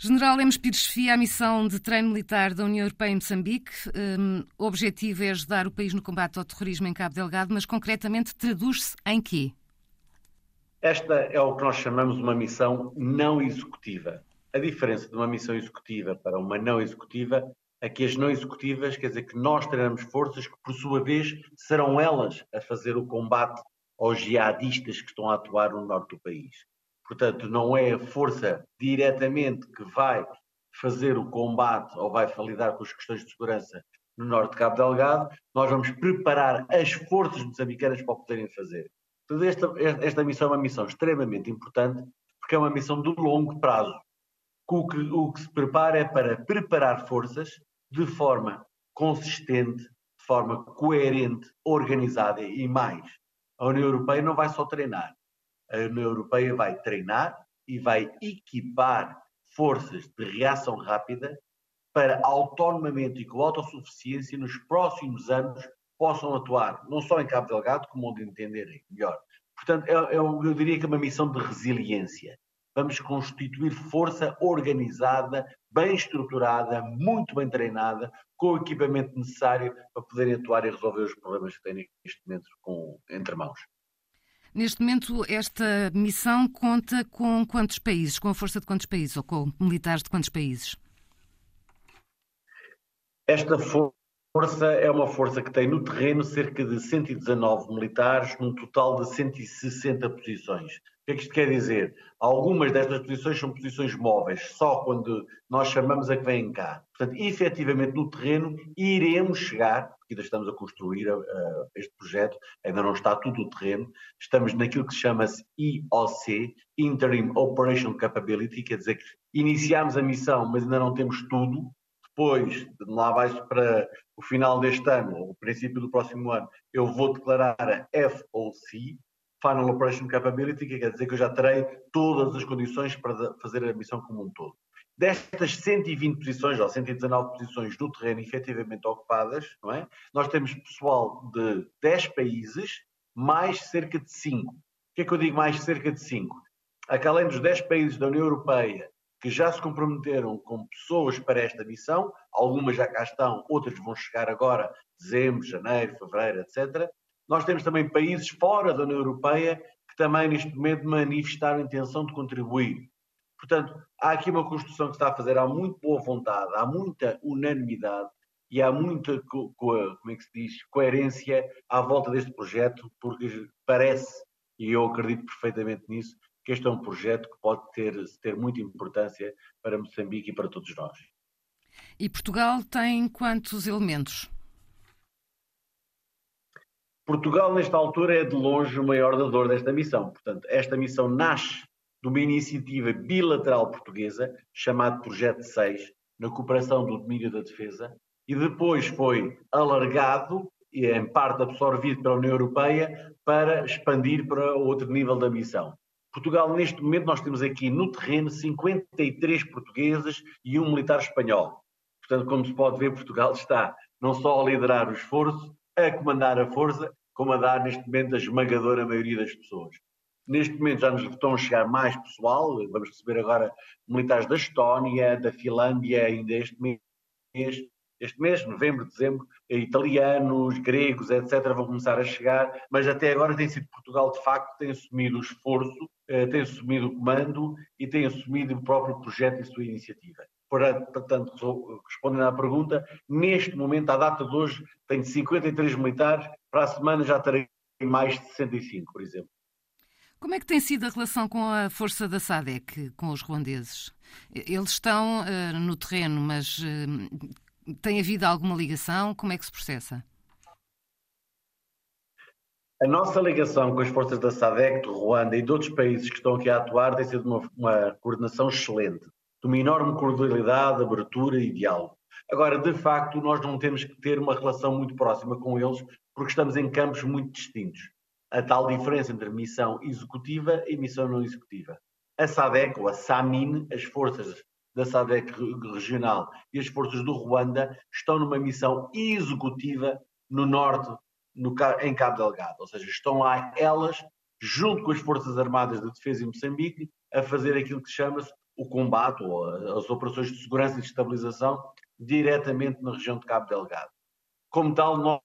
General Lemos Pires Fia, a missão de treino militar da União Europeia em Moçambique. Um, o objetivo é ajudar o país no combate ao terrorismo em Cabo Delgado, mas concretamente traduz-se em quê? Esta é o que nós chamamos uma missão não executiva. A diferença de uma missão executiva para uma não executiva é que as não executivas quer dizer que nós treinamos forças que, por sua vez, serão elas a fazer o combate aos jihadistas que estão a atuar no norte do país. Portanto, não é a força diretamente que vai fazer o combate ou vai lidar com as questões de segurança no norte de Cabo Delgado, nós vamos preparar as forças moçambicanas para o poderem fazer. Esta, esta missão é uma missão extremamente importante, porque é uma missão de longo prazo. O que, o que se prepara é para preparar forças de forma consistente, de forma coerente, organizada e mais. A União Europeia não vai só treinar, a União Europeia vai treinar e vai equipar forças de reação rápida para autonomamente e com autossuficiência nos próximos anos possam atuar, não só em Cabo Delgado, como onde entenderem melhor. Portanto, é, é, eu diria que é uma missão de resiliência. Vamos constituir força organizada, bem estruturada, muito bem treinada, com o equipamento necessário para poderem atuar e resolver os problemas que têm neste momento com, entre mãos. Neste momento, esta missão conta com quantos países? Com a força de quantos países? Ou com militares de quantos países? Esta força é uma força que tem no terreno cerca de 119 militares, num total de 160 posições que é que isto quer dizer? Algumas destas posições são posições móveis, só quando nós chamamos a que vêm cá. Portanto, efetivamente no terreno iremos chegar, porque ainda estamos a construir uh, este projeto, ainda não está tudo no terreno, estamos naquilo que se chama-se IOC, Interim Operational Capability, quer dizer que iniciamos a missão, mas ainda não temos tudo, depois, de lá abaixo para o final deste ano, ou o princípio do próximo ano, eu vou declarar a FOC, Final Operation Capability, que quer dizer que eu já terei todas as condições para fazer a missão como um todo. Destas 120 posições, ou 119 posições no terreno efetivamente ocupadas, não é? nós temos pessoal de 10 países, mais cerca de 5. O que é que eu digo mais cerca de 5? É que além dos 10 países da União Europeia que já se comprometeram com pessoas para esta missão, algumas já cá estão, outras vão chegar agora, dezembro, janeiro, fevereiro, etc. Nós temos também países fora da União Europeia que também neste momento manifestaram a intenção de contribuir. Portanto, há aqui uma construção que se está a fazer, há muito boa vontade, há muita unanimidade e há muita como é que se diz, coerência à volta deste projeto, porque parece, e eu acredito perfeitamente nisso, que este é um projeto que pode ter, ter muita importância para Moçambique e para todos nós. E Portugal tem quantos elementos? Portugal, nesta altura, é de longe o maior dador desta missão. Portanto, esta missão nasce de uma iniciativa bilateral portuguesa, chamada Projeto 6, na cooperação do domínio da defesa, e depois foi alargado e em parte absorvido pela União Europeia para expandir para outro nível da missão. Portugal, neste momento, nós temos aqui no terreno 53 portugueses e um militar espanhol. Portanto, como se pode ver, Portugal está não só a liderar o esforço, a comandar a força, como a dar neste momento a esmagadora maioria das pessoas. Neste momento já nos estão a chegar mais pessoal, vamos receber agora militares da Estónia, da Finlândia, ainda este mês, este mês, novembro, dezembro, italianos, gregos, etc., vão começar a chegar, mas até agora tem sido Portugal, de facto, tem assumido o esforço, eh, tem assumido o comando e tem assumido o próprio projeto e sua iniciativa. Portanto, respondendo à pergunta, neste momento, à data de hoje, tenho 53 militares, para a semana já terei mais de 65, por exemplo. Como é que tem sido a relação com a força da SADEC, com os ruandeses? Eles estão uh, no terreno, mas uh, tem havido alguma ligação? Como é que se processa? A nossa ligação com as forças da SADEC, de Ruanda e de outros países que estão aqui a atuar tem sido uma, uma coordenação excelente de uma enorme cordialidade, abertura e diálogo. Agora, de facto, nós não temos que ter uma relação muito próxima com eles, porque estamos em campos muito distintos. A tal diferença entre missão executiva e missão não executiva. A SADEC, ou a SAMIN, as forças da SADEC regional e as forças do Ruanda, estão numa missão executiva no norte, no, em Cabo Delgado. Ou seja, estão lá elas, junto com as Forças Armadas de Defesa em Moçambique, a fazer aquilo que chama-se o combate ou as operações de segurança e de estabilização diretamente na região de Cabo Delgado. Como tal, nós,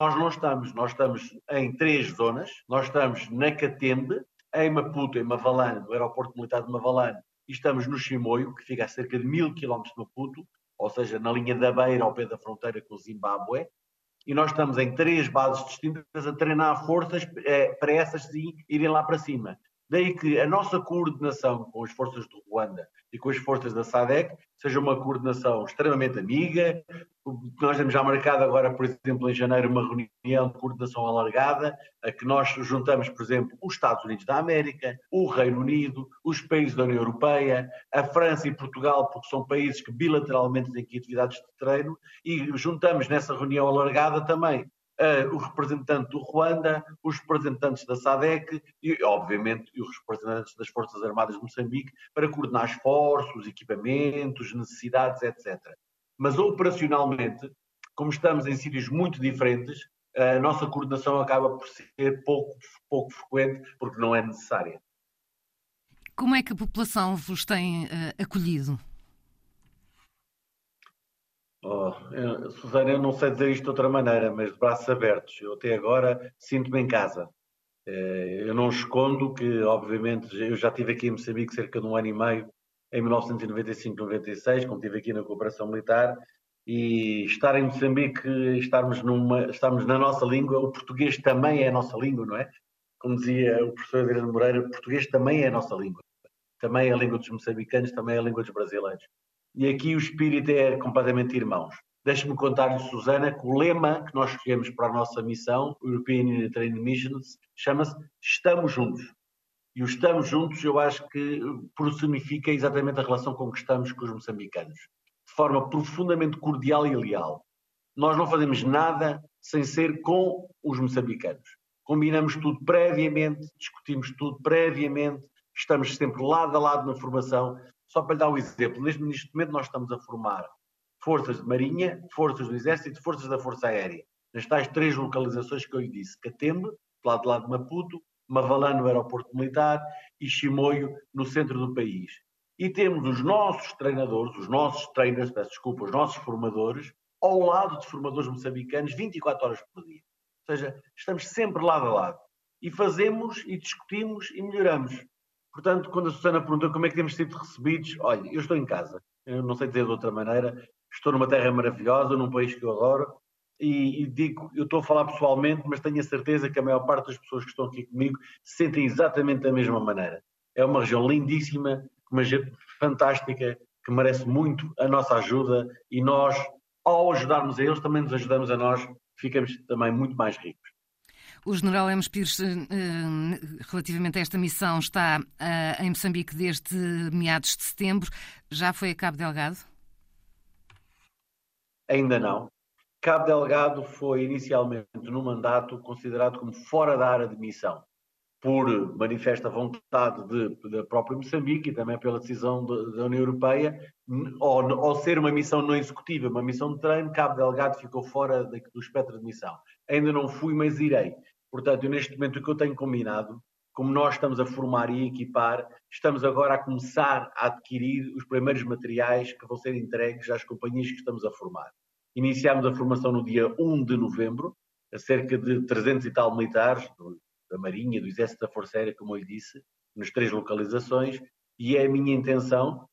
nós não estamos. Nós estamos em três zonas. Nós estamos na Catembe, em Maputo, em Mavalane, no aeroporto militar de Mavalane, e estamos no Chimoio, que fica a cerca de mil quilómetros de Maputo, ou seja, na linha da beira, ao pé da fronteira com o Zimbábue, e nós estamos em três bases distintas a treinar forças é, para essas sim irem lá para cima. Daí que a nossa coordenação com as forças do Ruanda e com as forças da SADEC seja uma coordenação extremamente amiga. Nós temos já marcado agora, por exemplo, em janeiro, uma reunião de coordenação alargada, a que nós juntamos, por exemplo, os Estados Unidos da América, o Reino Unido, os países da União Europeia, a França e Portugal, porque são países que bilateralmente têm aqui atividades de treino, e juntamos nessa reunião alargada também uh, o representante do Ruanda, os representantes da SADEC e, obviamente, os representantes das Forças Armadas de Moçambique para coordenar esforços, equipamentos, necessidades, etc. Mas operacionalmente, como estamos em sítios muito diferentes, a nossa coordenação acaba por ser pouco, pouco frequente porque não é necessária. Como é que a população vos tem uh, acolhido? Oh, eu, eu não sei dizer isto de outra maneira, mas de braços abertos. Eu até agora sinto-me em casa. Eh, eu não escondo que, obviamente, eu já estive aqui em Moçambique cerca de um ano e meio, em 1995-96, quando estive aqui na cooperação militar, e estar em Moçambique, estarmos, numa, estarmos na nossa língua, o português também é a nossa língua, não é? Como dizia o professor Adriano Moreira, o português também é a nossa língua. Também é a língua dos moçambicanos, também é a língua dos brasileiros e aqui o espírito é completamente irmãos. Deixe-me contar-lhe, Susana, que o lema que nós escolhemos para a nossa missão, European Union Training Missions, chama-se Estamos Juntos. E o Estamos Juntos, eu acho que personifica exatamente a relação com que estamos com os moçambicanos, de forma profundamente cordial e leal. Nós não fazemos nada sem ser com os moçambicanos. Combinamos tudo previamente, discutimos tudo previamente, estamos sempre lado a lado na formação só para lhe dar um exemplo, neste, momento nós estamos a formar forças de marinha, forças do exército, forças da força aérea. Nas tais três localizações que eu lhe disse, Catembe, do lado lá de Maputo, Mavalã no aeroporto militar e Chimoio no centro do país. E temos os nossos treinadores, os nossos trainers, peço desculpa, os nossos formadores, ao lado de formadores moçambicanos 24 horas por dia. Ou seja, estamos sempre lado a lado. E fazemos e discutimos e melhoramos. Portanto, quando a Susana perguntou como é que temos sido recebidos, olha, eu estou em casa, eu não sei dizer de outra maneira, estou numa terra maravilhosa, num país que eu adoro, e, e, digo, eu estou a falar pessoalmente, mas tenho a certeza que a maior parte das pessoas que estão aqui comigo se sentem exatamente da mesma maneira. É uma região lindíssima, uma gente fantástica, que merece muito a nossa ajuda, e nós, ao ajudarmos a eles, também nos ajudamos a nós, ficamos também muito mais ricos. O general Lemos Pires, eh, eh, relativamente a esta missão, está eh, em Moçambique desde meados de setembro. Já foi a Cabo Delgado? Ainda não. Cabo Delgado foi inicialmente no mandato considerado como fora da área de missão, por manifesta vontade de, da própria Moçambique e também pela decisão de, da União Europeia, ao, ao, ser uma missão não executiva, uma missão de treino, Cabo Delgado ficou fora do espectro de missão. Ainda não fui, mas irei. Portanto, neste momento, o que eu tenho combinado, como nós estamos a formar e equipar, estamos agora a começar a adquirir os primeiros materiais que vão ser entregues às companhias que estamos a formar. Iniciámos a formação no dia 1 de novembro, a cerca de 300 e tal militares, da Marinha, do Exército da Força Aérea, como eu lhe disse, nas três localizações, e é a minha intenção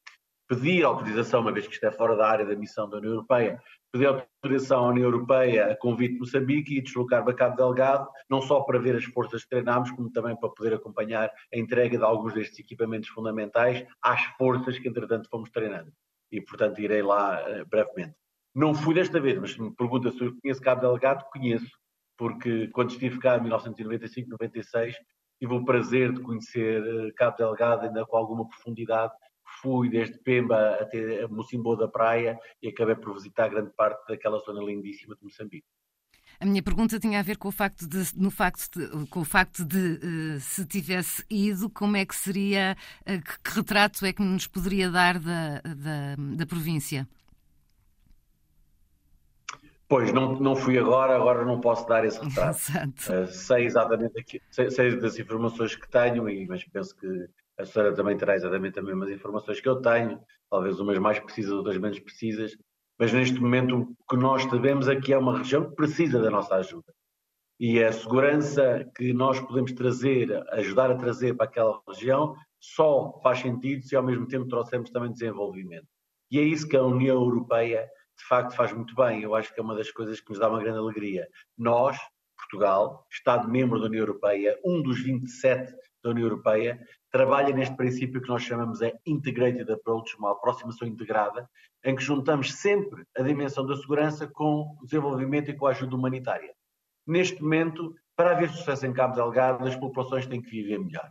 pedir autorização, uma vez que isto é fora da área da missão da União Europeia, pedir autorização à União Europeia a convite de Moçambique e deslocar para Cabo Delgado, não só para ver as forças que treinámos, como também para poder acompanhar a entrega de alguns destes equipamentos fundamentais às forças que, entretanto, fomos treinando. E, portanto, irei lá uh, brevemente. Não fui desta vez, mas me pergunta se eu conheço Cabo Delgado, conheço, porque quando estive cá em 1995, 96, tive o prazer de conhecer uh, Cabo Delgado ainda com alguma profundidade fui desde Pemba até Mocimboa da Praia e acabei por visitar grande parte daquela zona lindíssima de Moçambique. A minha pergunta tinha a ver com o facto de, no facto de, com o facto de uh, se tivesse ido, como é que seria, uh, que, que, retrato é que nos poderia dar da, da, da província? Pois, não, não fui agora, agora não posso dar esse retrato. Uh, sei exatamente aqui, sei, sei, das informações que tenho, e, mas penso que a senhora também terá exatamente as mesmas informações que eu tenho, talvez umas mais precisas, outras menos precisas, mas neste momento o que nós sabemos é que é uma região que precisa da nossa ajuda. E a segurança que nós podemos trazer, ajudar a trazer para aquela região, só faz sentido se ao mesmo tempo trouxermos também desenvolvimento. E é isso que a União Europeia de facto faz muito bem. Eu acho que é uma das coisas que nos dá uma grande alegria. Nós, Portugal, Estado-membro da União Europeia, um dos 27 da União Europeia, trabalha neste princípio que nós chamamos de Integrated Approach, uma aproximação integrada, em que juntamos sempre a dimensão da segurança com o desenvolvimento e com a ajuda humanitária. Neste momento, para haver sucesso em Cabo Delgado, as populações têm que viver melhor.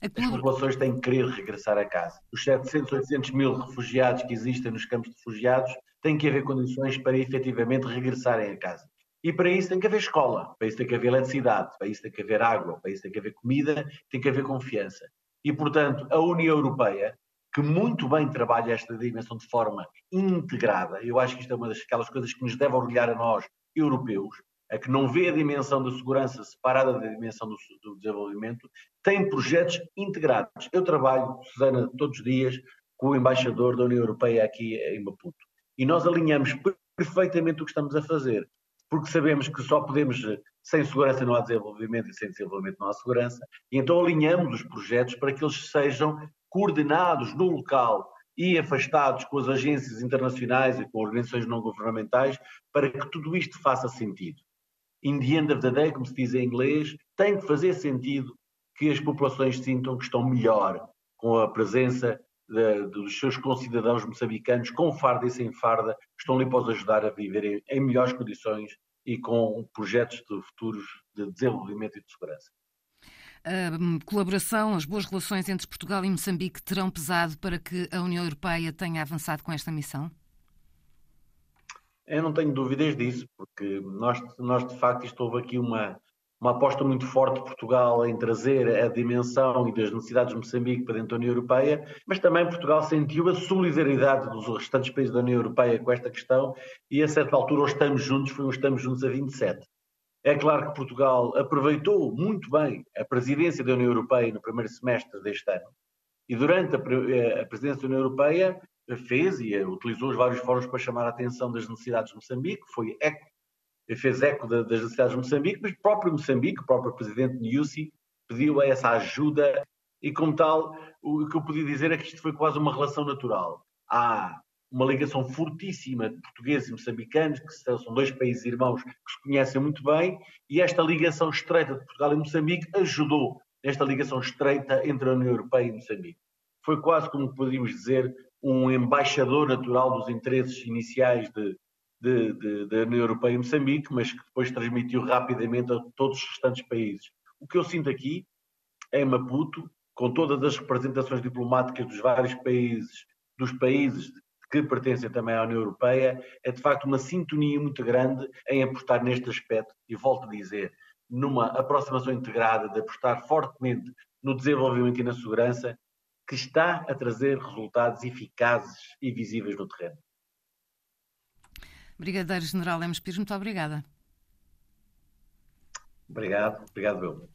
As populações têm que querer regressar a casa. Os 700, 800 mil refugiados que existem nos campos de refugiados têm que haver condições para efetivamente regressarem a casa. E para isso tem que haver escola, para isso tem que haver eletricidade, para isso tem que haver água, para isso tem que haver comida, tem que haver confiança. E, portanto, a União Europeia, que muito bem trabalha esta dimensão de forma integrada, eu acho que isto é uma daquelas coisas que nos deve orgulhar a nós, europeus, a que não vê a dimensão da segurança separada da dimensão do, do, desenvolvimento, tem projetos integrados. Eu trabalho, Susana, todos os dias com o embaixador da União Europeia aqui em Maputo. E nós alinhamos perfeitamente o que estamos a fazer, porque sabemos que só podemos, sem segurança não há desenvolvimento e sem desenvolvimento não há segurança, e então alinhamos os projetos para que eles sejam coordenados no local e afastados com as agências internacionais e com organizações não governamentais para que tudo isto faça sentido. In the end of the day, como se diz em inglês, tem que fazer sentido que as populações sintam que estão melhor com a presença de, dos seus concidadãos moçambicanos, com farda e sem farda, estão ali para os ajudar a viver em melhores condições e com projetos de futuros de desenvolvimento e de segurança. A colaboração, as boas relações entre Portugal e Moçambique terão pesado para que a União Europeia tenha avançado com esta missão? Eu não tenho dúvidas disso, porque nós, nós de facto, isto houve aqui uma, uma aposta muito forte de Portugal em trazer a dimensão e das necessidades de Moçambique para dentro da União Europeia, mas também Portugal sentiu a solidariedade dos restantes países da União Europeia com esta questão e a certa altura os estamos juntos, foi um estamos juntos a 27. É claro que Portugal aproveitou muito bem a presidência da União Europeia no primeiro semestre deste ano e durante a, a presidência da União Europeia fez e utilizou os vários fóruns para chamar a atenção das necessidades de Moçambique, foi fez eco das necessidades de Moçambique, mas o próprio Moçambique, o próprio presidente Nyusi, pediu essa ajuda e, como tal, o que eu podia dizer é que isto foi quase uma relação natural. Há uma ligação fortíssima de portugueses e moçambicanos, que são dois países irmãos que se conhecem muito bem, e esta ligação estreita de Portugal e Moçambique ajudou nesta ligação estreita entre a União Europeia e Moçambique. Foi quase como podíamos dizer um embaixador natural dos interesses iniciais de, de, de, da União Europeia e Moçambique, mas que depois transmitiu rapidamente a todos os restantes países. O que eu sinto aqui, em Maputo, com todas as representações diplomáticas dos vários países, dos países que pertencem também à União Europeia, é de facto uma sintonia muito grande em apostar neste aspecto, e volto a dizer, numa aproximação integrada, de apostar fortemente no desenvolvimento e na segurança, que está a trazer resultados eficazes e visíveis no terreno. Brigadeiro General Lemos Pires, muito obrigada. Obrigado, obrigado, eu.